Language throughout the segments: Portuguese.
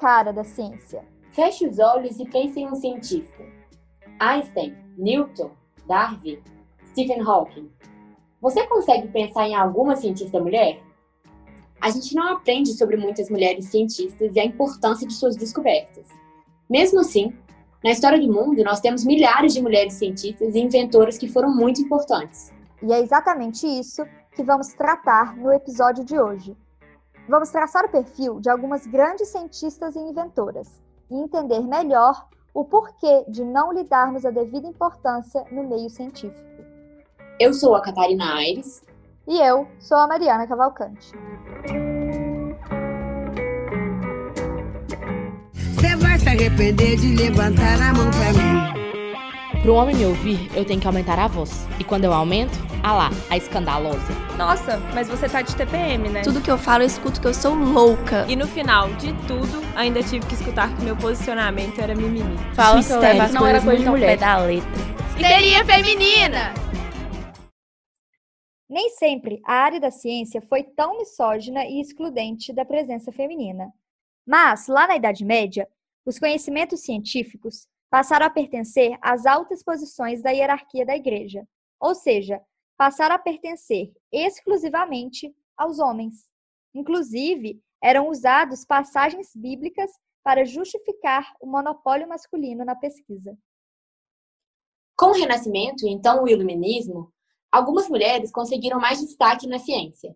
cara da ciência. Feche os olhos e pense em um cientista. Einstein, Newton, Darwin, Stephen Hawking. Você consegue pensar em alguma cientista mulher? A gente não aprende sobre muitas mulheres cientistas e a importância de suas descobertas. Mesmo assim, na história do mundo, nós temos milhares de mulheres cientistas e inventoras que foram muito importantes. E é exatamente isso que vamos tratar no episódio de hoje. Vamos traçar o perfil de algumas grandes cientistas e inventoras e entender melhor o porquê de não lhe darmos a devida importância no meio científico. Eu sou a Catarina Aires. E eu sou a Mariana Cavalcante. Você vai se arrepender de levantar a mão pra mim. Para um homem me ouvir, eu tenho que aumentar a voz. E quando eu aumento, ah lá, a escandalosa. Nossa, mas você tá de TPM, né? Tudo que eu falo, eu escuto que eu sou louca. E no final de tudo, ainda tive que escutar que meu posicionamento era mimimi. Fala que eu levo as não era coisa de mulher. pé da letra. Histeria feminina! Nem sempre a área da ciência foi tão misógina e excludente da presença feminina. Mas, lá na Idade Média, os conhecimentos científicos passaram a pertencer às altas posições da hierarquia da Igreja, ou seja, passaram a pertencer exclusivamente aos homens. Inclusive, eram usados passagens bíblicas para justificar o monopólio masculino na pesquisa. Com o Renascimento e então o Iluminismo, algumas mulheres conseguiram mais destaque na ciência.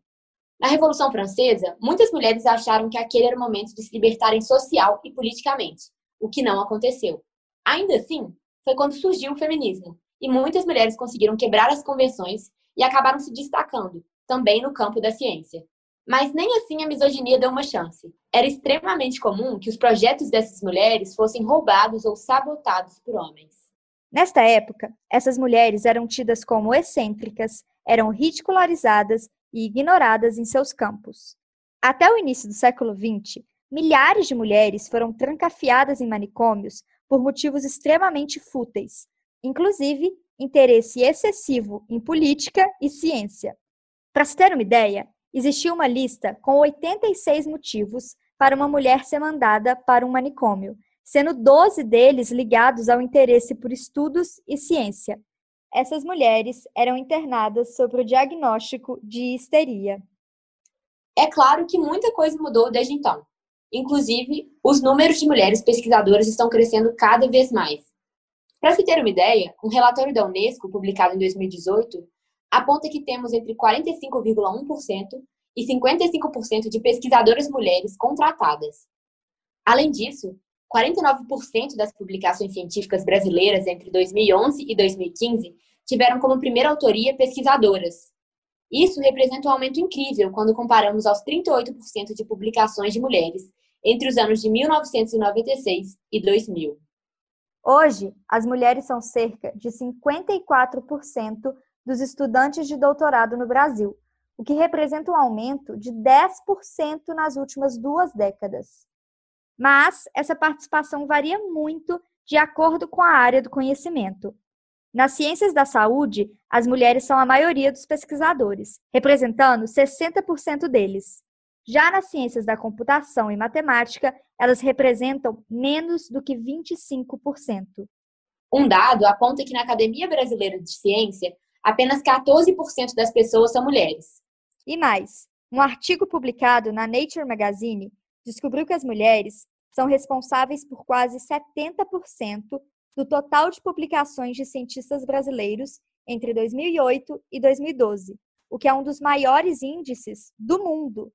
Na Revolução Francesa, muitas mulheres acharam que aquele era o momento de se libertarem social e politicamente, o que não aconteceu. Ainda assim, foi quando surgiu o feminismo, e muitas mulheres conseguiram quebrar as convenções e acabaram se destacando, também no campo da ciência. Mas nem assim a misoginia deu uma chance. Era extremamente comum que os projetos dessas mulheres fossem roubados ou sabotados por homens. Nesta época, essas mulheres eram tidas como excêntricas, eram ridicularizadas e ignoradas em seus campos. Até o início do século XX, milhares de mulheres foram trancafiadas em manicômios por motivos extremamente fúteis, inclusive interesse excessivo em política e ciência. Para se ter uma ideia, existia uma lista com 86 motivos para uma mulher ser mandada para um manicômio, sendo 12 deles ligados ao interesse por estudos e ciência. Essas mulheres eram internadas sobre o diagnóstico de histeria. É claro que muita coisa mudou desde então. Inclusive, os números de mulheres pesquisadoras estão crescendo cada vez mais. Para se ter uma ideia, um relatório da Unesco, publicado em 2018, aponta que temos entre 45,1% e 55% de pesquisadoras mulheres contratadas. Além disso, 49% das publicações científicas brasileiras entre 2011 e 2015 tiveram como primeira autoria pesquisadoras. Isso representa um aumento incrível quando comparamos aos 38% de publicações de mulheres entre os anos de 1996 e 2000. Hoje, as mulheres são cerca de 54% dos estudantes de doutorado no Brasil, o que representa um aumento de 10% nas últimas duas décadas. Mas essa participação varia muito de acordo com a área do conhecimento. Nas ciências da saúde, as mulheres são a maioria dos pesquisadores, representando 60% deles. Já nas ciências da computação e matemática, elas representam menos do que 25%. Um dado aponta que na Academia Brasileira de Ciência, apenas 14% das pessoas são mulheres. E mais, um artigo publicado na Nature Magazine descobriu que as mulheres são responsáveis por quase 70% do total de publicações de cientistas brasileiros entre 2008 e 2012, o que é um dos maiores índices do mundo.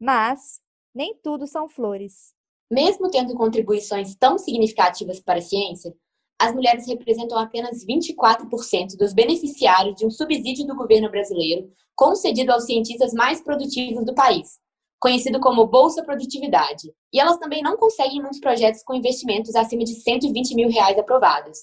Mas nem tudo são flores. Mesmo tendo contribuições tão significativas para a ciência, as mulheres representam apenas 24% dos beneficiários de um subsídio do governo brasileiro concedido aos cientistas mais produtivos do país, conhecido como Bolsa Produtividade. E elas também não conseguem muitos projetos com investimentos acima de 120 mil reais aprovados.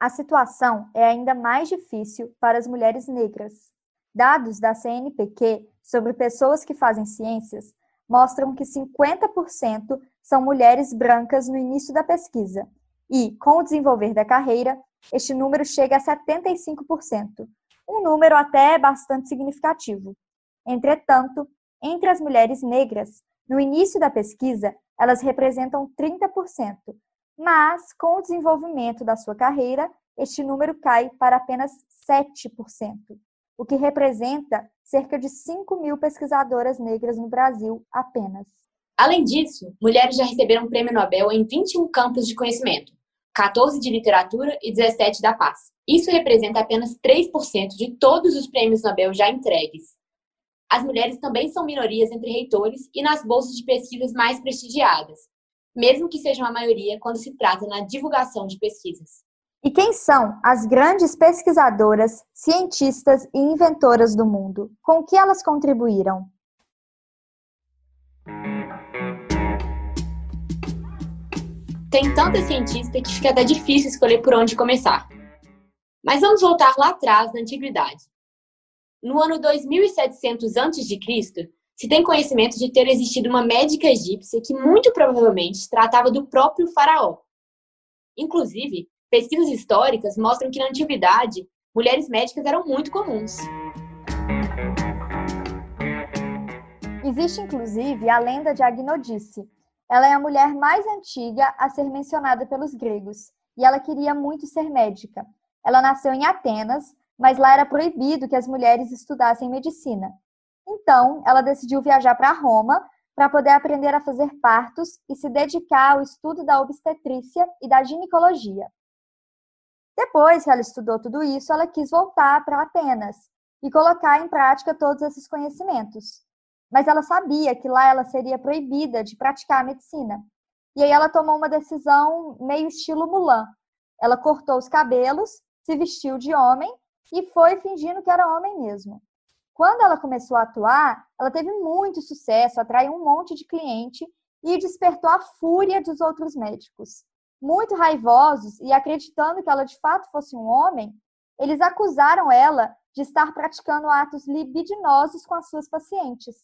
A situação é ainda mais difícil para as mulheres negras. Dados da CNPq sobre pessoas que fazem ciências mostram que 50% são mulheres brancas no início da pesquisa, e, com o desenvolver da carreira, este número chega a 75%, um número até bastante significativo. Entretanto, entre as mulheres negras, no início da pesquisa, elas representam 30%, mas com o desenvolvimento da sua carreira, este número cai para apenas 7%, o que representa cerca de 5 mil pesquisadoras negras no Brasil apenas. Além disso, mulheres já receberam o prêmio Nobel em 21 campos de conhecimento, 14 de literatura e 17 da paz. Isso representa apenas 3% de todos os prêmios Nobel já entregues. As mulheres também são minorias entre reitores e nas bolsas de pesquisas mais prestigiadas, mesmo que sejam a maioria quando se trata na divulgação de pesquisas. E quem são as grandes pesquisadoras, cientistas e inventoras do mundo? Com que elas contribuíram? Tem tanta cientista que fica até difícil escolher por onde começar. Mas vamos voltar lá atrás, na antiguidade. No ano 2700 a.C., se tem conhecimento de ter existido uma médica egípcia que muito provavelmente tratava do próprio faraó. Inclusive, pesquisas históricas mostram que na antiguidade, mulheres médicas eram muito comuns. Existe inclusive a lenda de Agnodice. Ela é a mulher mais antiga a ser mencionada pelos gregos, e ela queria muito ser médica. Ela nasceu em Atenas, mas lá era proibido que as mulheres estudassem medicina. Então, ela decidiu viajar para Roma para poder aprender a fazer partos e se dedicar ao estudo da obstetrícia e da ginecologia. Depois que ela estudou tudo isso, ela quis voltar para Atenas e colocar em prática todos esses conhecimentos. Mas ela sabia que lá ela seria proibida de praticar a medicina. E aí ela tomou uma decisão meio estilo Mulan. Ela cortou os cabelos, se vestiu de homem e foi fingindo que era homem mesmo. Quando ela começou a atuar, ela teve muito sucesso, atraiu um monte de cliente e despertou a fúria dos outros médicos. Muito raivosos e acreditando que ela de fato fosse um homem, eles acusaram ela de estar praticando atos libidinosos com as suas pacientes.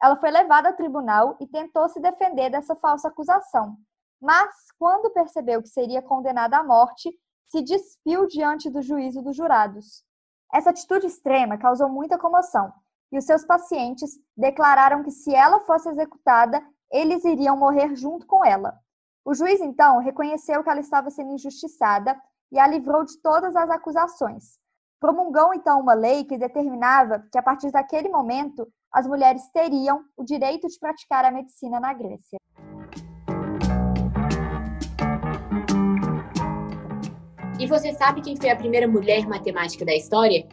Ela foi levada ao tribunal e tentou se defender dessa falsa acusação. Mas, quando percebeu que seria condenada à morte, se despiu diante do juízo dos jurados. Essa atitude extrema causou muita comoção, e os seus pacientes declararam que se ela fosse executada, eles iriam morrer junto com ela. O juiz, então, reconheceu que ela estava sendo injustiçada e a livrou de todas as acusações. Promulgou, então, uma lei que determinava que, a partir daquele momento, as mulheres teriam o direito de praticar a medicina na Grécia. E você sabe quem foi a primeira mulher matemática da história?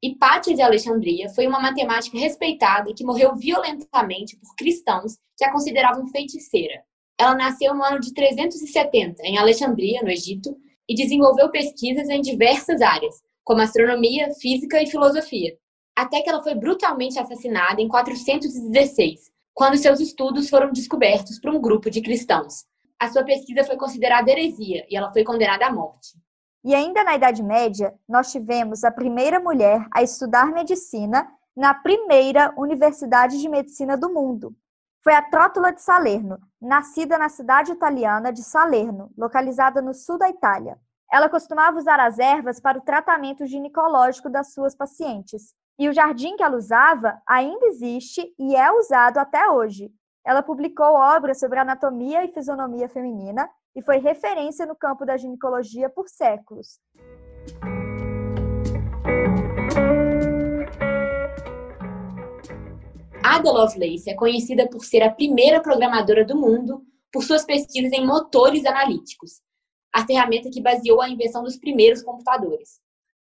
Hipátia de Alexandria foi uma matemática respeitada que morreu violentamente por cristãos que a consideravam feiticeira. Ela nasceu no ano de 370 em Alexandria, no Egito, e desenvolveu pesquisas em diversas áreas, como astronomia, física e filosofia, até que ela foi brutalmente assassinada em 416, quando seus estudos foram descobertos por um grupo de cristãos a sua pesquisa foi considerada heresia e ela foi condenada à morte. E ainda na Idade Média, nós tivemos a primeira mulher a estudar medicina na primeira Universidade de Medicina do mundo. Foi a Trótula de Salerno, nascida na cidade italiana de Salerno, localizada no sul da Itália. Ela costumava usar as ervas para o tratamento ginecológico das suas pacientes. E o jardim que ela usava ainda existe e é usado até hoje, ela publicou obras sobre anatomia e fisionomia feminina e foi referência no campo da ginecologia por séculos. Ada Lovelace é conhecida por ser a primeira programadora do mundo por suas pesquisas em motores analíticos, a ferramenta que baseou a invenção dos primeiros computadores.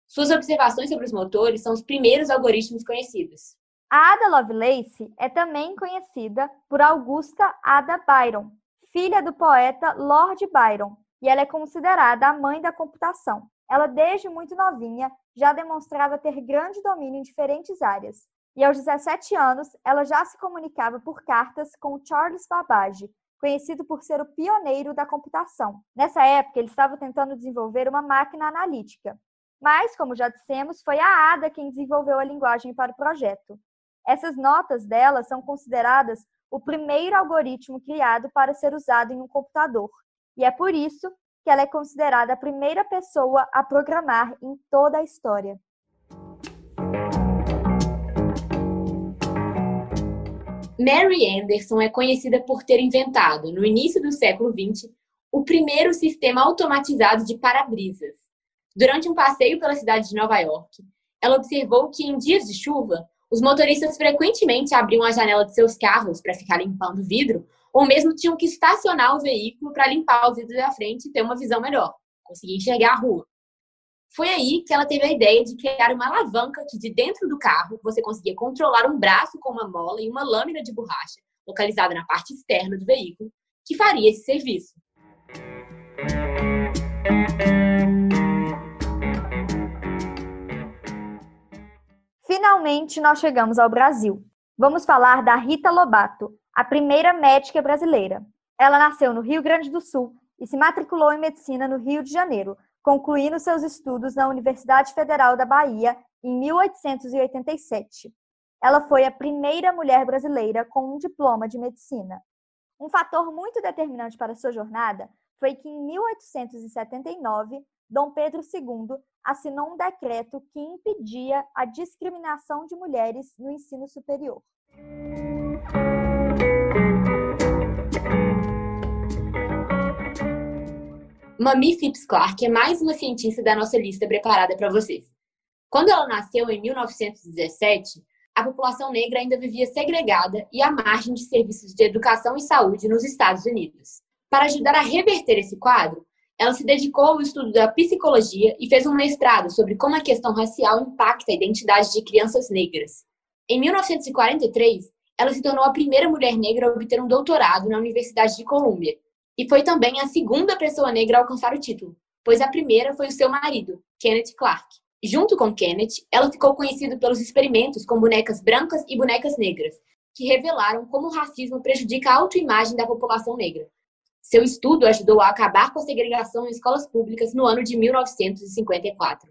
Suas observações sobre os motores são os primeiros algoritmos conhecidos. A Ada Lovelace é também conhecida por Augusta Ada Byron, filha do poeta Lord Byron, e ela é considerada a mãe da computação. Ela, desde muito novinha, já demonstrava ter grande domínio em diferentes áreas. E aos 17 anos, ela já se comunicava por cartas com Charles Babbage, conhecido por ser o pioneiro da computação. Nessa época, ele estava tentando desenvolver uma máquina analítica. Mas, como já dissemos, foi a Ada quem desenvolveu a linguagem para o projeto. Essas notas dela são consideradas o primeiro algoritmo criado para ser usado em um computador, e é por isso que ela é considerada a primeira pessoa a programar em toda a história. Mary Anderson é conhecida por ter inventado, no início do século XX, o primeiro sistema automatizado de para-brisas. Durante um passeio pela cidade de Nova York, ela observou que em dias de chuva, os motoristas frequentemente abriam a janela de seus carros para ficar limpando o vidro, ou mesmo tinham que estacionar o veículo para limpar o vidro da frente e ter uma visão melhor, conseguir enxergar a rua. Foi aí que ela teve a ideia de criar uma alavanca que de dentro do carro você conseguia controlar um braço com uma mola e uma lâmina de borracha localizada na parte externa do veículo, que faria esse serviço. Finalmente nós chegamos ao Brasil. Vamos falar da Rita Lobato, a primeira médica brasileira. Ela nasceu no Rio Grande do Sul e se matriculou em medicina no Rio de Janeiro, concluindo seus estudos na Universidade Federal da Bahia em 1887. Ela foi a primeira mulher brasileira com um diploma de medicina. Um fator muito determinante para sua jornada foi que em 1879, Dom Pedro II assinou um decreto que impedia a discriminação de mulheres no ensino superior. Mami Phipps Clark é mais uma cientista da nossa lista preparada para vocês. Quando ela nasceu em 1917, a população negra ainda vivia segregada e à margem de serviços de educação e saúde nos Estados Unidos. Para ajudar a reverter esse quadro, ela se dedicou ao estudo da psicologia e fez um mestrado sobre como a questão racial impacta a identidade de crianças negras. Em 1943, ela se tornou a primeira mulher negra a obter um doutorado na Universidade de Colômbia e foi também a segunda pessoa negra a alcançar o título, pois a primeira foi o seu marido, Kenneth Clark. Junto com Kenneth, ela ficou conhecida pelos experimentos com bonecas brancas e bonecas negras, que revelaram como o racismo prejudica a autoimagem da população negra. Seu estudo ajudou a acabar com a segregação em escolas públicas no ano de 1954.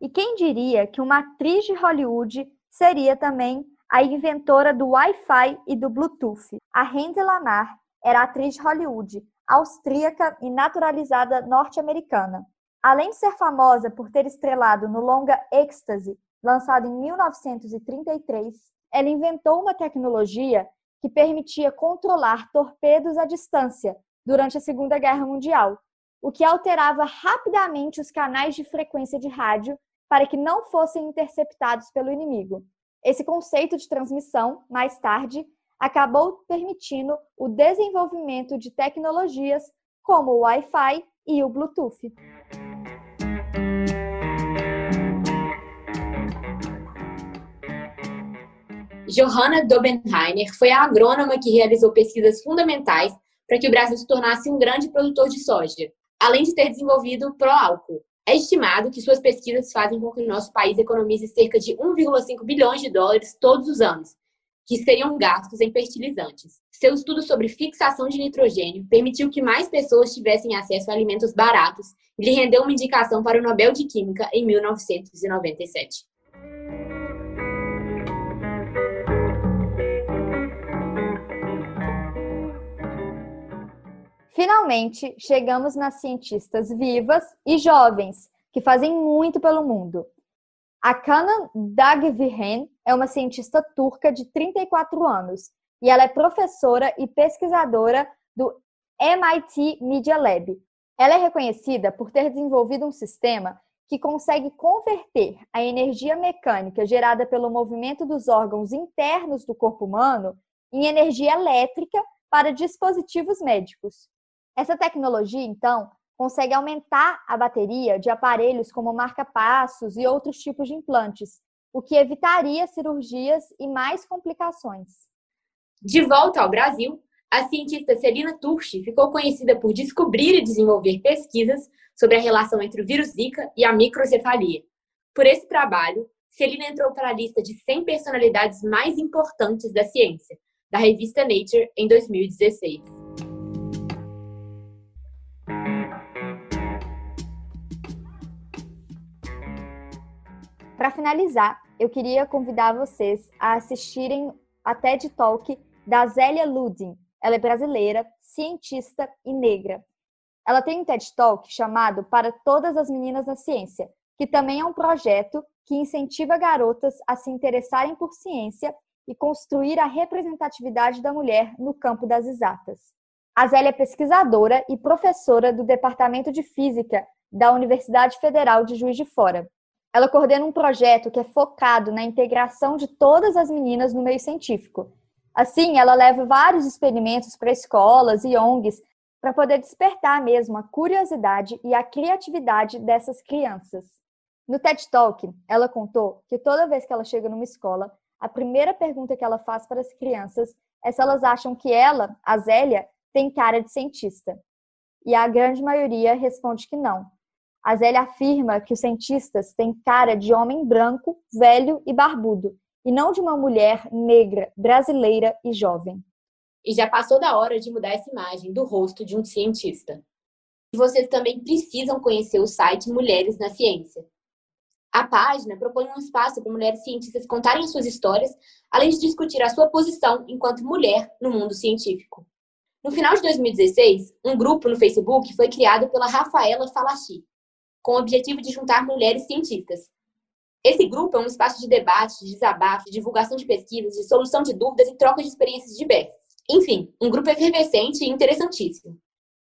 E quem diria que uma atriz de Hollywood seria também a inventora do Wi-Fi e do Bluetooth. A Hedy Lamar era atriz de Hollywood, austríaca e naturalizada norte-americana. Além de ser famosa por ter estrelado no longa Ecstasy, lançado em 1933, ela inventou uma tecnologia que permitia controlar torpedos à distância durante a Segunda Guerra Mundial, o que alterava rapidamente os canais de frequência de rádio para que não fossem interceptados pelo inimigo. Esse conceito de transmissão, mais tarde, acabou permitindo o desenvolvimento de tecnologias como o Wi-Fi e o Bluetooth. Johanna Dobenheiner foi a agrônoma que realizou pesquisas fundamentais para que o Brasil se tornasse um grande produtor de soja, além de ter desenvolvido o pró-álcool, é estimado que suas pesquisas fazem com que o nosso país economize cerca de 1,5 bilhões de dólares todos os anos, que seriam gastos em fertilizantes. Seu estudo sobre fixação de nitrogênio permitiu que mais pessoas tivessem acesso a alimentos baratos e lhe rendeu uma indicação para o Nobel de Química em 1997. Finalmente, chegamos nas cientistas vivas e jovens que fazem muito pelo mundo. A Canan Dagvihen é uma cientista turca de 34 anos e ela é professora e pesquisadora do MIT Media Lab. Ela é reconhecida por ter desenvolvido um sistema que consegue converter a energia mecânica gerada pelo movimento dos órgãos internos do corpo humano em energia elétrica para dispositivos médicos. Essa tecnologia, então, consegue aumentar a bateria de aparelhos como marca-passos e outros tipos de implantes, o que evitaria cirurgias e mais complicações. De volta ao Brasil, a cientista Celina Turchi ficou conhecida por descobrir e desenvolver pesquisas sobre a relação entre o vírus Zika e a microcefalia. Por esse trabalho, Celina entrou para a lista de 100 personalidades mais importantes da ciência, da revista Nature, em 2016. Para finalizar, eu queria convidar vocês a assistirem a TED Talk da Zélia Ludin. Ela é brasileira, cientista e negra. Ela tem um TED Talk chamado Para Todas as Meninas na Ciência, que também é um projeto que incentiva garotas a se interessarem por ciência e construir a representatividade da mulher no campo das exatas. A Zélia é pesquisadora e professora do Departamento de Física da Universidade Federal de Juiz de Fora. Ela coordena um projeto que é focado na integração de todas as meninas no meio científico. Assim, ela leva vários experimentos para escolas e ONGs para poder despertar mesmo a curiosidade e a criatividade dessas crianças. No TED Talk, ela contou que toda vez que ela chega numa escola, a primeira pergunta que ela faz para as crianças é se elas acham que ela, a Zélia, tem cara de cientista. E a grande maioria responde que não. A Zélia afirma que os cientistas têm cara de homem branco, velho e barbudo, e não de uma mulher negra, brasileira e jovem. E já passou da hora de mudar essa imagem do rosto de um cientista. E vocês também precisam conhecer o site Mulheres na Ciência. A página propõe um espaço para mulheres cientistas contarem suas histórias, além de discutir a sua posição enquanto mulher no mundo científico. No final de 2016, um grupo no Facebook foi criado pela Rafaela Falachi, com o objetivo de juntar mulheres cientistas. Esse grupo é um espaço de debate, de desabafo, de divulgação de pesquisas, de solução de dúvidas e troca de experiências diversas. Enfim, um grupo efervescente e interessantíssimo.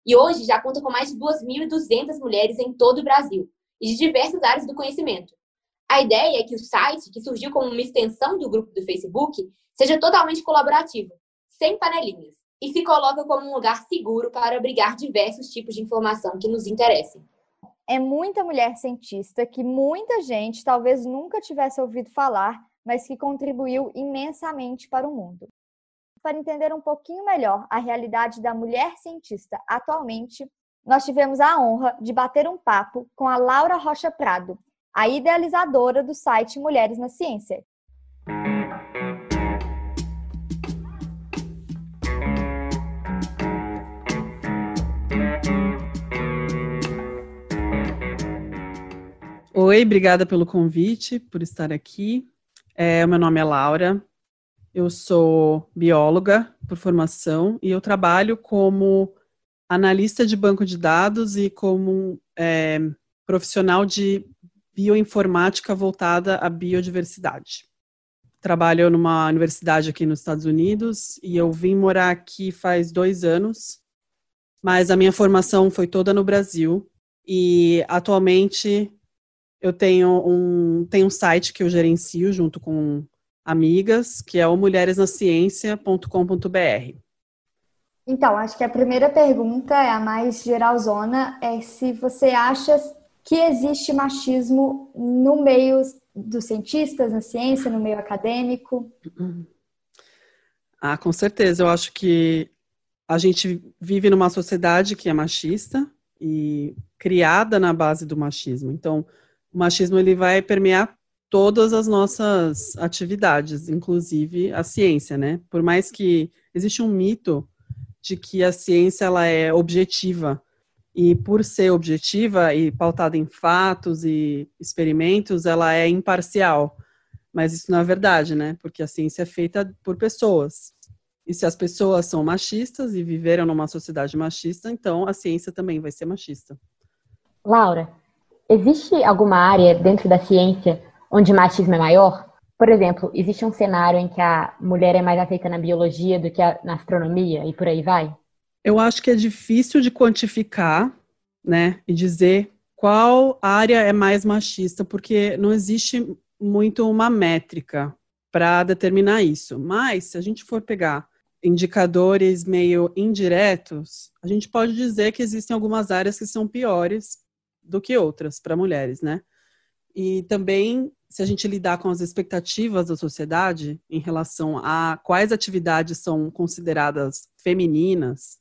E hoje já conta com mais de 2.200 mulheres em todo o Brasil e de diversas áreas do conhecimento. A ideia é que o site, que surgiu como uma extensão do grupo do Facebook, seja totalmente colaborativo, sem panelinhas, e se coloca como um lugar seguro para abrigar diversos tipos de informação que nos interessem. É muita mulher cientista que muita gente talvez nunca tivesse ouvido falar, mas que contribuiu imensamente para o mundo para entender um pouquinho melhor a realidade da mulher cientista atualmente, nós tivemos a honra de bater um papo com a Laura Rocha Prado, a idealizadora do site Mulheres na Ciência. Oi, obrigada pelo convite, por estar aqui. É, meu nome é Laura, eu sou bióloga por formação e eu trabalho como analista de banco de dados e como é, profissional de bioinformática voltada à biodiversidade. Trabalho numa universidade aqui nos Estados Unidos e eu vim morar aqui faz dois anos, mas a minha formação foi toda no Brasil e atualmente eu tenho um, tenho um site que eu gerencio junto com amigas, que é o mulheresnaciencia.com.br. Então, acho que a primeira pergunta é a mais geralzona, é se você acha que existe machismo no meio dos cientistas, na ciência, no meio acadêmico? Ah, com certeza. Eu acho que a gente vive numa sociedade que é machista e criada na base do machismo. Então, o machismo ele vai permear todas as nossas atividades, inclusive a ciência, né? Por mais que existe um mito de que a ciência ela é objetiva e por ser objetiva e pautada em fatos e experimentos, ela é imparcial. Mas isso não é verdade, né? Porque a ciência é feita por pessoas. E se as pessoas são machistas e viveram numa sociedade machista, então a ciência também vai ser machista. Laura, existe alguma área dentro da ciência onde machismo é maior? Por exemplo, existe um cenário em que a mulher é mais aceita na biologia do que na astronomia e por aí vai? Eu acho que é difícil de quantificar, né, e dizer qual área é mais machista, porque não existe muito uma métrica para determinar isso. Mas se a gente for pegar indicadores meio indiretos, a gente pode dizer que existem algumas áreas que são piores do que outras para mulheres, né? E também se a gente lidar com as expectativas da sociedade em relação a quais atividades são consideradas femininas,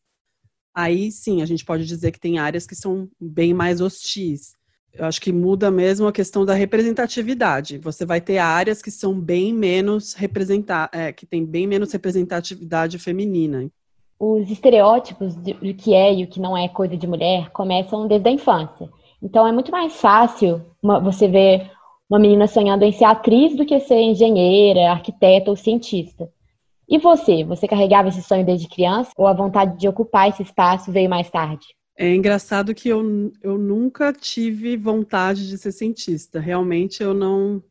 aí sim a gente pode dizer que tem áreas que são bem mais hostis. Eu acho que muda mesmo a questão da representatividade. Você vai ter áreas que são bem menos representar, é, que tem bem menos representatividade feminina. Os estereótipos do que é e o que não é coisa de mulher começam desde a infância. Então é muito mais fácil você ver uma menina sonhando em ser atriz do que ser engenheira, arquiteta ou cientista. E você? Você carregava esse sonho desde criança ou a vontade de ocupar esse espaço veio mais tarde? É engraçado que eu, eu nunca tive vontade de ser cientista. Realmente eu não.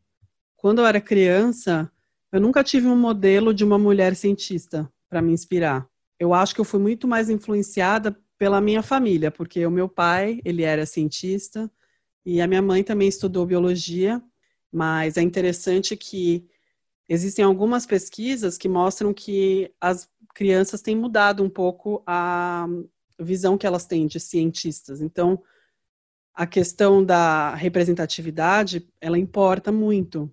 Quando eu era criança, eu nunca tive um modelo de uma mulher cientista para me inspirar. Eu acho que eu fui muito mais influenciada pela minha família, porque o meu pai, ele era cientista e a minha mãe também estudou biologia, mas é interessante que existem algumas pesquisas que mostram que as crianças têm mudado um pouco a visão que elas têm de cientistas. Então, a questão da representatividade, ela importa muito.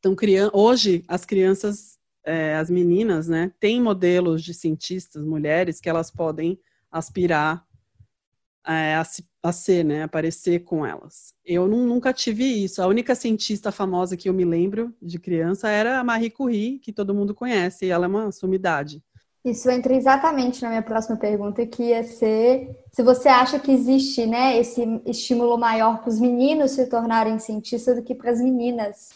Então, hoje, as crianças, é, as meninas, né, têm modelos de cientistas, mulheres, que elas podem aspirar é, a, a, ser, né, aparecer com elas. Eu não, nunca tive isso. A única cientista famosa que eu me lembro de criança era a Marie Curie, que todo mundo conhece, e ela é uma sumidade. Isso entra exatamente na minha próxima pergunta, que ia ser se você acha que existe né, esse estímulo maior para os meninos se tornarem cientistas do que para as meninas.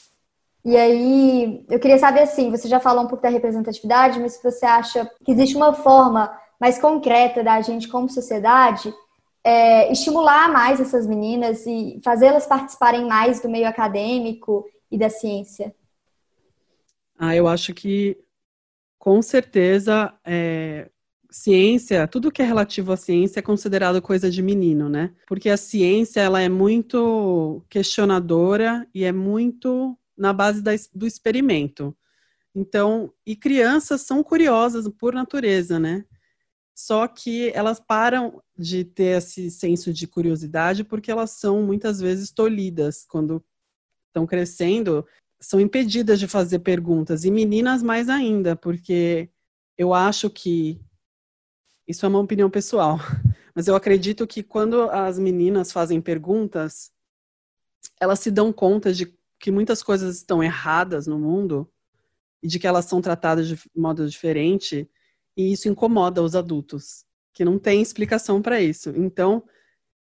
E aí, eu queria saber assim, você já falou um pouco da representatividade, mas se você acha que existe uma forma mais concreta da gente como sociedade é, estimular mais essas meninas e fazê-las participarem mais do meio acadêmico e da ciência? Ah, eu acho que com certeza, é, ciência, tudo que é relativo à ciência é considerado coisa de menino, né? Porque a ciência ela é muito questionadora e é muito na base da, do experimento. Então, e crianças são curiosas por natureza, né? Só que elas param de ter esse senso de curiosidade porque elas são muitas vezes tolhidas. Quando estão crescendo são impedidas de fazer perguntas, e meninas mais ainda, porque eu acho que isso é uma opinião pessoal, mas eu acredito que quando as meninas fazem perguntas, elas se dão conta de que muitas coisas estão erradas no mundo e de que elas são tratadas de modo diferente, e isso incomoda os adultos, que não tem explicação para isso. Então,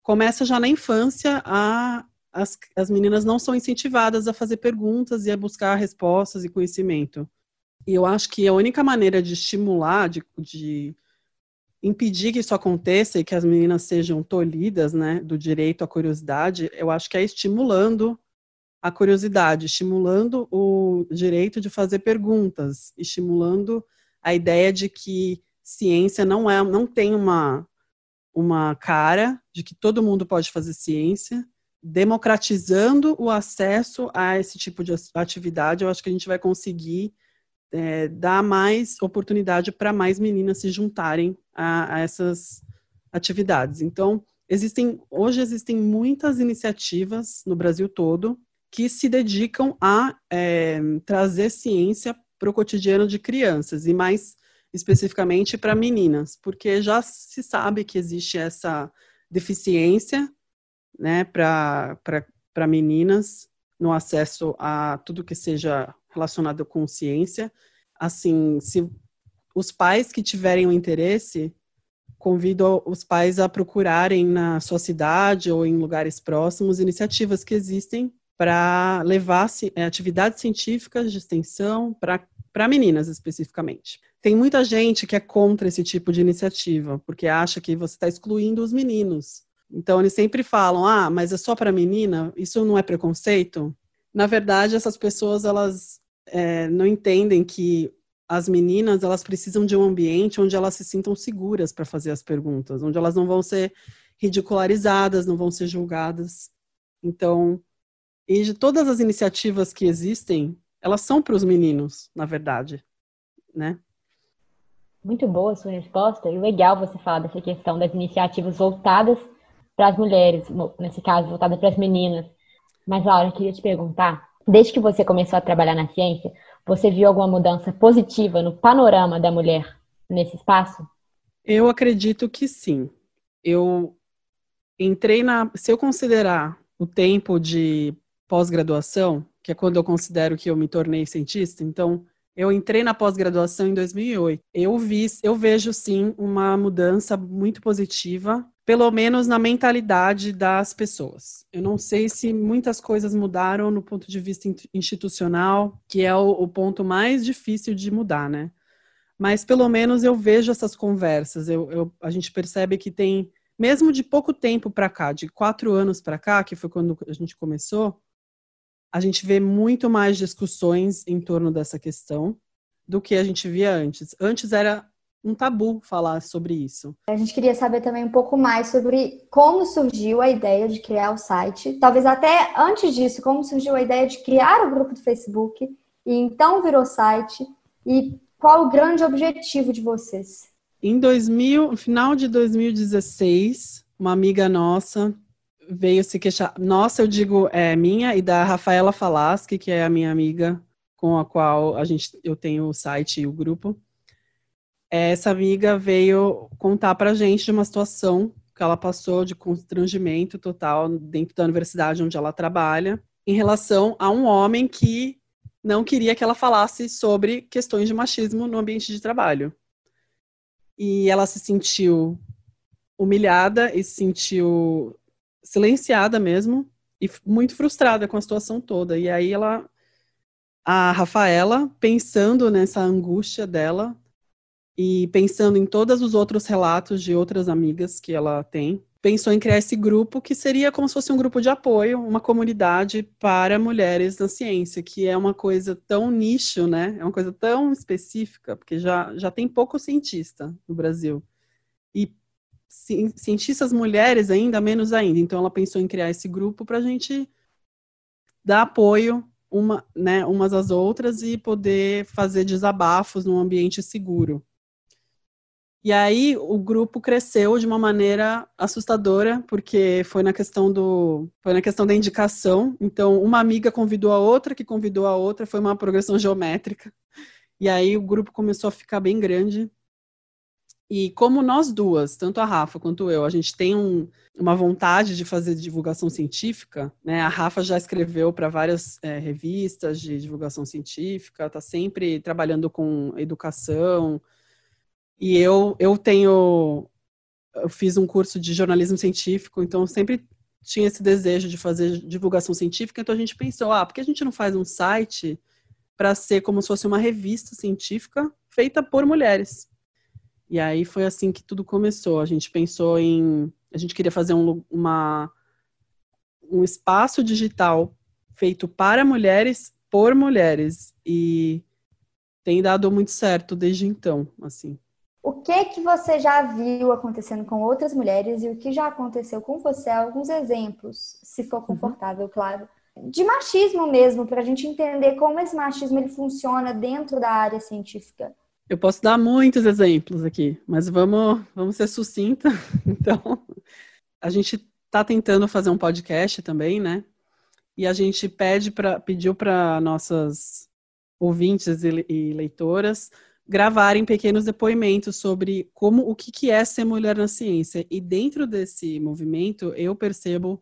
começa já na infância a as, as meninas não são incentivadas a fazer perguntas e a buscar respostas e conhecimento. E eu acho que a única maneira de estimular, de, de impedir que isso aconteça e que as meninas sejam tolhidas, né, do direito à curiosidade, eu acho que é estimulando a curiosidade, estimulando o direito de fazer perguntas, estimulando a ideia de que ciência não é, não tem uma uma cara de que todo mundo pode fazer ciência democratizando o acesso a esse tipo de atividade, eu acho que a gente vai conseguir é, dar mais oportunidade para mais meninas se juntarem a, a, essas atividades. Então, existem hoje existem muitas iniciativas no Brasil todo que se dedicam a é, trazer ciência para o cotidiano de crianças e mais especificamente para meninas, porque já se sabe que existe essa deficiência né, para meninas no acesso a tudo que seja relacionado com ciência. Assim, se os pais que tiverem o interesse, convido os pais a procurarem na sua cidade ou em lugares próximos iniciativas que existem para levar é, atividades científicas de extensão para meninas especificamente. Tem muita gente que é contra esse tipo de iniciativa, porque acha que você está excluindo os meninos. Então, eles sempre falam, ah, mas é só para menina? Isso não é preconceito? Na verdade, essas pessoas, elas é, não entendem que as meninas, elas precisam de um ambiente onde elas se sintam seguras para fazer as perguntas, onde elas não vão ser ridicularizadas, não vão ser julgadas. Então, e de todas as iniciativas que existem, elas são para os meninos, na verdade, né? Muito boa a sua resposta e legal você falar dessa questão das iniciativas voltadas para as mulheres, nesse caso, voltada para as meninas. Mas, Laura, eu queria te perguntar, desde que você começou a trabalhar na ciência, você viu alguma mudança positiva no panorama da mulher nesse espaço? Eu acredito que sim. Eu entrei na. Se eu considerar o tempo de pós-graduação, que é quando eu considero que eu me tornei cientista, então eu entrei na pós-graduação em 2008. Eu vi, eu vejo sim uma mudança muito positiva pelo menos na mentalidade das pessoas. Eu não sei se muitas coisas mudaram no ponto de vista institucional, que é o, o ponto mais difícil de mudar, né? Mas pelo menos eu vejo essas conversas, eu, eu, a gente percebe que tem mesmo de pouco tempo para cá, de quatro anos para cá, que foi quando a gente começou, a gente vê muito mais discussões em torno dessa questão do que a gente via antes. Antes era um tabu falar sobre isso. A gente queria saber também um pouco mais sobre como surgiu a ideia de criar o site. Talvez até antes disso, como surgiu a ideia de criar o grupo do Facebook e então virou site e qual o grande objetivo de vocês? Em 2000, no final de 2016, uma amiga nossa veio se queixar. Nossa, eu digo é minha e da Rafaela Falaschi, que é a minha amiga com a qual a gente eu tenho o site e o grupo essa amiga veio contar para gente de uma situação que ela passou de constrangimento total dentro da universidade onde ela trabalha, em relação a um homem que não queria que ela falasse sobre questões de machismo no ambiente de trabalho. E ela se sentiu humilhada e se sentiu silenciada mesmo e muito frustrada com a situação toda. E aí ela a Rafaela, pensando nessa angústia dela, e pensando em todos os outros relatos de outras amigas que ela tem, pensou em criar esse grupo que seria como se fosse um grupo de apoio, uma comunidade para mulheres na ciência, que é uma coisa tão nicho, né? É uma coisa tão específica, porque já, já tem pouco cientista no Brasil. Cientistas mulheres ainda menos ainda. Então ela pensou em criar esse grupo para a gente dar apoio uma, né, umas às outras e poder fazer desabafos num ambiente seguro. E aí o grupo cresceu de uma maneira assustadora, porque foi na questão do foi na questão da indicação. Então, uma amiga convidou a outra, que convidou a outra, foi uma progressão geométrica. E aí o grupo começou a ficar bem grande. E como nós duas, tanto a Rafa quanto eu, a gente tem um, uma vontade de fazer divulgação científica, né? A Rafa já escreveu para várias é, revistas de divulgação científica, está sempre trabalhando com educação, e eu, eu tenho. Eu fiz um curso de jornalismo científico, então sempre tinha esse desejo de fazer divulgação científica. Então a gente pensou: ah, por que a gente não faz um site para ser como se fosse uma revista científica feita por mulheres? E aí foi assim que tudo começou. A gente pensou em. A gente queria fazer um, uma, um espaço digital feito para mulheres, por mulheres. E tem dado muito certo desde então, assim. O que que você já viu acontecendo com outras mulheres e o que já aconteceu com você? Alguns exemplos, se for uhum. confortável, uhum. claro, de machismo mesmo, para a gente entender como esse machismo ele funciona dentro da área científica. Eu posso dar muitos exemplos aqui, mas vamos, vamos ser sucinta. Então, a gente está tentando fazer um podcast também, né? E a gente pede pra, pediu para nossas ouvintes e, e leitoras gravarem pequenos depoimentos sobre como o que, que é ser mulher na ciência. E dentro desse movimento, eu percebo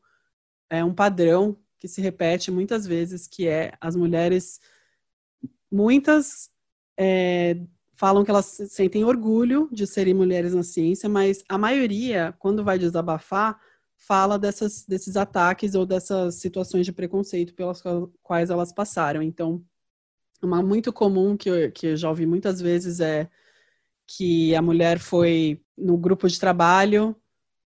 é, um padrão que se repete muitas vezes, que é as mulheres, muitas é, falam que elas sentem orgulho de serem mulheres na ciência, mas a maioria, quando vai desabafar, fala dessas, desses ataques ou dessas situações de preconceito pelas quais elas passaram. Então, uma muito comum que eu, que eu já ouvi muitas vezes é que a mulher foi no grupo de trabalho,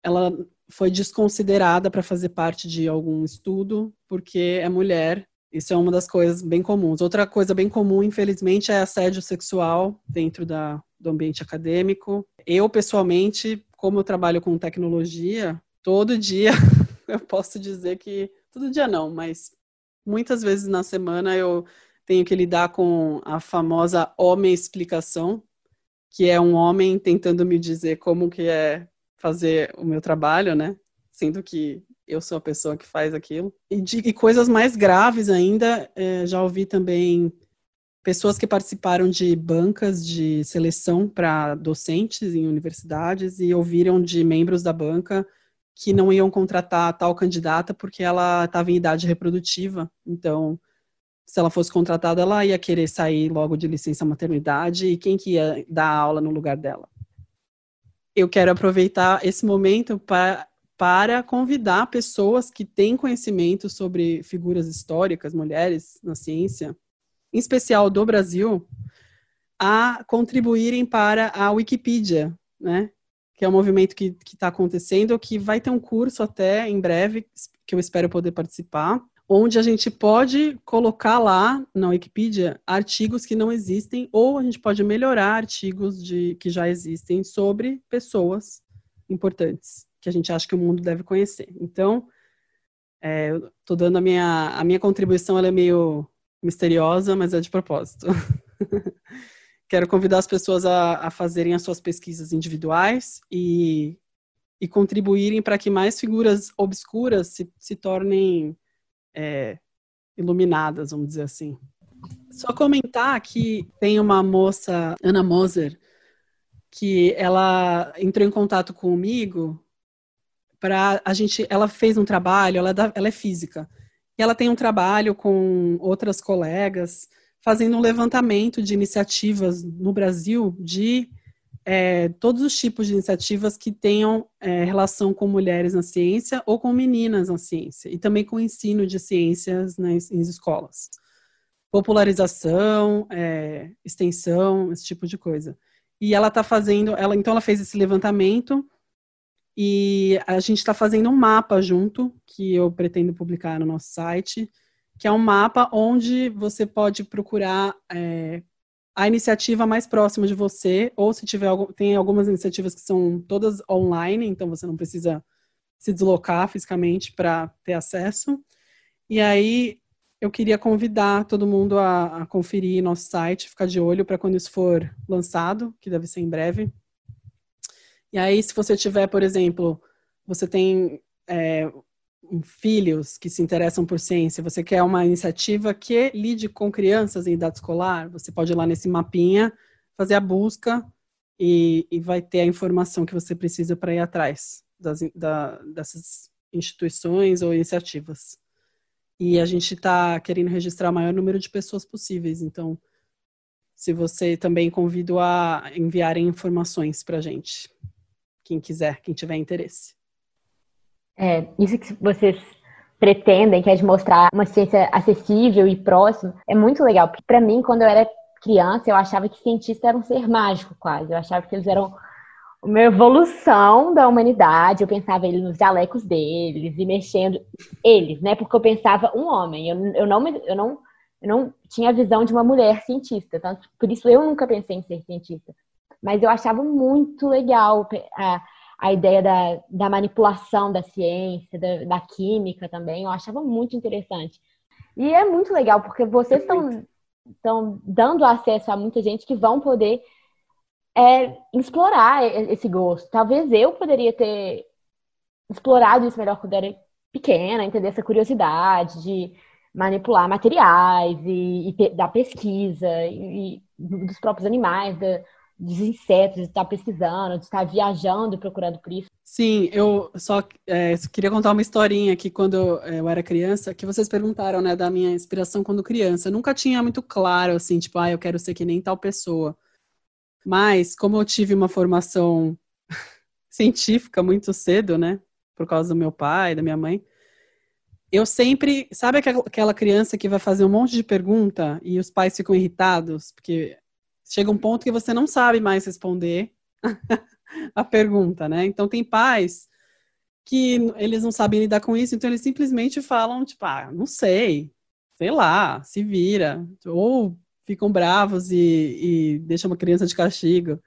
ela foi desconsiderada para fazer parte de algum estudo porque é mulher. Isso é uma das coisas bem comuns. Outra coisa bem comum, infelizmente, é assédio sexual dentro da, do ambiente acadêmico. Eu, pessoalmente, como eu trabalho com tecnologia, todo dia eu posso dizer que. Todo dia não, mas muitas vezes na semana eu tenho que lidar com a famosa homem explicação, que é um homem tentando me dizer como que é fazer o meu trabalho, né? Sendo que eu sou a pessoa que faz aquilo. E, de, e coisas mais graves ainda, é, já ouvi também pessoas que participaram de bancas de seleção para docentes em universidades e ouviram de membros da banca que não iam contratar tal candidata porque ela estava em idade reprodutiva. Então, se ela fosse contratada, ela ia querer sair logo de licença maternidade e quem que ia dar aula no lugar dela? Eu quero aproveitar esse momento para para convidar pessoas que têm conhecimento sobre figuras históricas, mulheres na ciência, em especial do Brasil, a contribuírem para a Wikipedia, né? que é um movimento que está acontecendo, que vai ter um curso até em breve, que eu espero poder participar, onde a gente pode colocar lá na Wikipedia artigos que não existem, ou a gente pode melhorar artigos de, que já existem sobre pessoas importantes, que a gente acha que o mundo deve conhecer. Então, é, eu estou dando a minha, a minha contribuição, ela é meio misteriosa, mas é de propósito. Quero convidar as pessoas a, a, fazerem as suas pesquisas individuais e, e contribuírem para que mais figuras obscuras se, se tornem é, iluminadas, vamos dizer assim. Só comentar que tem uma moça, Ana Moser, que ela entrou em contato comigo para a gente. Ela fez um trabalho, ela é, ela é física, e ela tem um trabalho com outras colegas fazendo um levantamento de iniciativas no Brasil de é, todos os tipos de iniciativas que tenham é, relação com mulheres na ciência ou com meninas na ciência, e também com o ensino de ciências nas, nas escolas. Popularização, é, extensão, esse tipo de coisa. E ela está fazendo, ela então ela fez esse levantamento e a gente está fazendo um mapa junto que eu pretendo publicar no nosso site, que é um mapa onde você pode procurar é, a iniciativa mais próxima de você, ou se tiver tem algumas iniciativas que são todas online, então você não precisa se deslocar fisicamente para ter acesso. E aí eu queria convidar todo mundo a, a conferir nosso site, ficar de olho para quando isso for lançado, que deve ser em breve. E aí, se você tiver, por exemplo, você tem é, filhos que se interessam por ciência, você quer uma iniciativa que lide com crianças em idade escolar, você pode ir lá nesse mapinha, fazer a busca e, e vai ter a informação que você precisa para ir atrás das, da, dessas instituições ou iniciativas. E a gente está querendo registrar o maior número de pessoas possíveis. Então, se você também convido a enviarem informações para a gente, quem quiser, quem tiver interesse. É, isso que vocês pretendem, que é de mostrar uma ciência acessível e próxima, é muito legal. Porque para mim, quando eu era criança, eu achava que cientista era um ser mágico, quase. Eu achava que eles eram uma evolução da humanidade, eu pensava ele nos jalecos deles e mexendo eles, né? Porque eu pensava um homem, eu, eu não eu não eu não tinha a visão de uma mulher cientista, tanto por isso eu nunca pensei em ser cientista. Mas eu achava muito legal a, a ideia da, da manipulação da ciência, da, da química também, eu achava muito interessante. E é muito legal porque vocês estão estão dando acesso a muita gente que vão poder é explorar esse gosto. Talvez eu poderia ter explorado isso melhor quando era pequena, entender essa curiosidade de manipular materiais e, e da pesquisa e, e, dos próprios animais, da, dos insetos, de estar pesquisando, de estar viajando procurando por isso. Sim, eu só é, queria contar uma historinha que quando eu era criança, que vocês perguntaram, né, da minha inspiração quando criança. Eu nunca tinha muito claro, assim, tipo, ah, eu quero ser que nem tal pessoa. Mas, como eu tive uma formação científica muito cedo, né? Por causa do meu pai, da minha mãe, eu sempre. Sabe aquela criança que vai fazer um monte de pergunta e os pais ficam irritados? Porque chega um ponto que você não sabe mais responder a pergunta, né? Então, tem pais que eles não sabem lidar com isso, então eles simplesmente falam, tipo, ah, não sei, sei lá, se vira. Ou ficam bravos e, e deixam uma criança de castigo.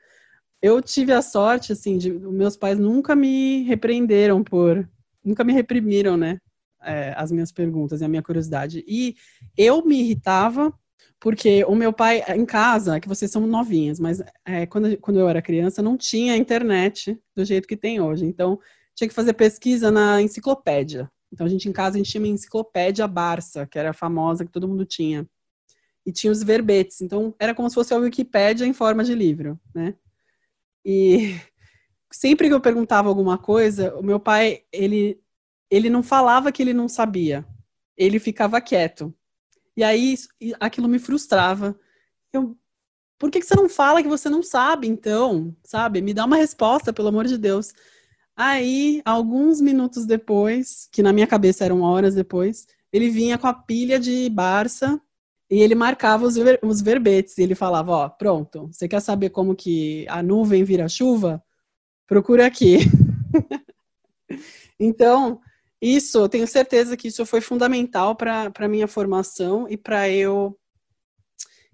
Eu tive a sorte, assim, de meus pais nunca me repreenderam por, nunca me reprimiram, né, é, as minhas perguntas e a minha curiosidade. E eu me irritava porque o meu pai, em casa, que vocês são novinhas, mas é, quando, quando eu era criança, não tinha internet do jeito que tem hoje. Então, tinha que fazer pesquisa na enciclopédia. Então, a gente em casa, a gente tinha uma enciclopédia Barça, que era famosa, que todo mundo tinha e tinha os verbetes. Então, era como se fosse a Wikipédia em forma de livro, né? E sempre que eu perguntava alguma coisa, o meu pai, ele, ele não falava que ele não sabia. Ele ficava quieto. E aí, aquilo me frustrava. Eu, por que, que você não fala que você não sabe, então? Sabe? Me dá uma resposta, pelo amor de Deus. Aí, alguns minutos depois, que na minha cabeça eram horas depois, ele vinha com a pilha de Barça e ele marcava os, ver, os verbetes. E ele falava, ó, pronto, você quer saber como que a nuvem vira chuva? procura aqui. então, isso, eu tenho certeza que isso foi fundamental para a minha formação e para eu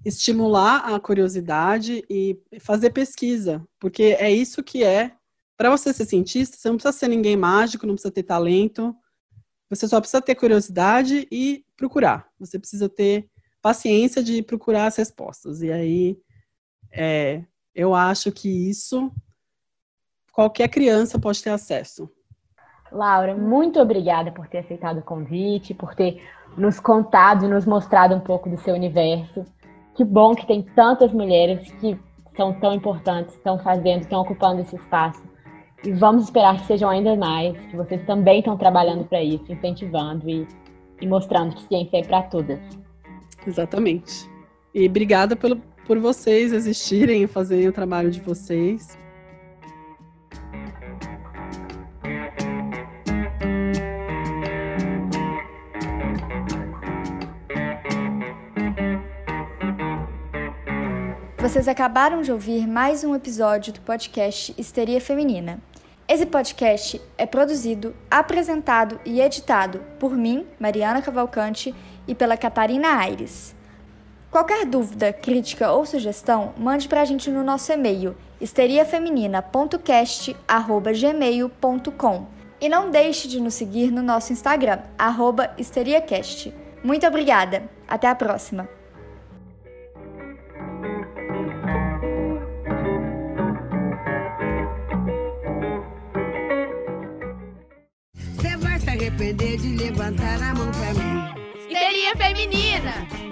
estimular a curiosidade e fazer pesquisa, porque é isso que é. Para você ser cientista, você não precisa ser ninguém mágico, não precisa ter talento, você só precisa ter curiosidade e procurar. Você precisa ter paciência de procurar as respostas. E aí, é, eu acho que isso qualquer criança pode ter acesso. Laura, muito obrigada por ter aceitado o convite, por ter nos contado e nos mostrado um pouco do seu universo. Que bom que tem tantas mulheres que são tão importantes, estão fazendo, estão ocupando esse espaço. E vamos esperar que sejam ainda mais, que vocês também estão trabalhando para isso, incentivando e, e, mostrando que ciência é para todas. Exatamente. E obrigada pelo, por vocês existirem e fazerem o trabalho de vocês. Vocês acabaram de ouvir mais um episódio do podcast Histeria Feminina. Esse podcast é produzido, apresentado e editado por mim, Mariana Cavalcante, e pela Catarina Aires. Qualquer dúvida, crítica ou sugestão, mande para a gente no nosso e-mail histeriafeminina.cast.gmail.com e não deixe de nos seguir no nosso Instagram, histeriacast. Muito obrigada! Até a próxima! Arrepender de levantar a mão pra mim. Histeria feminina!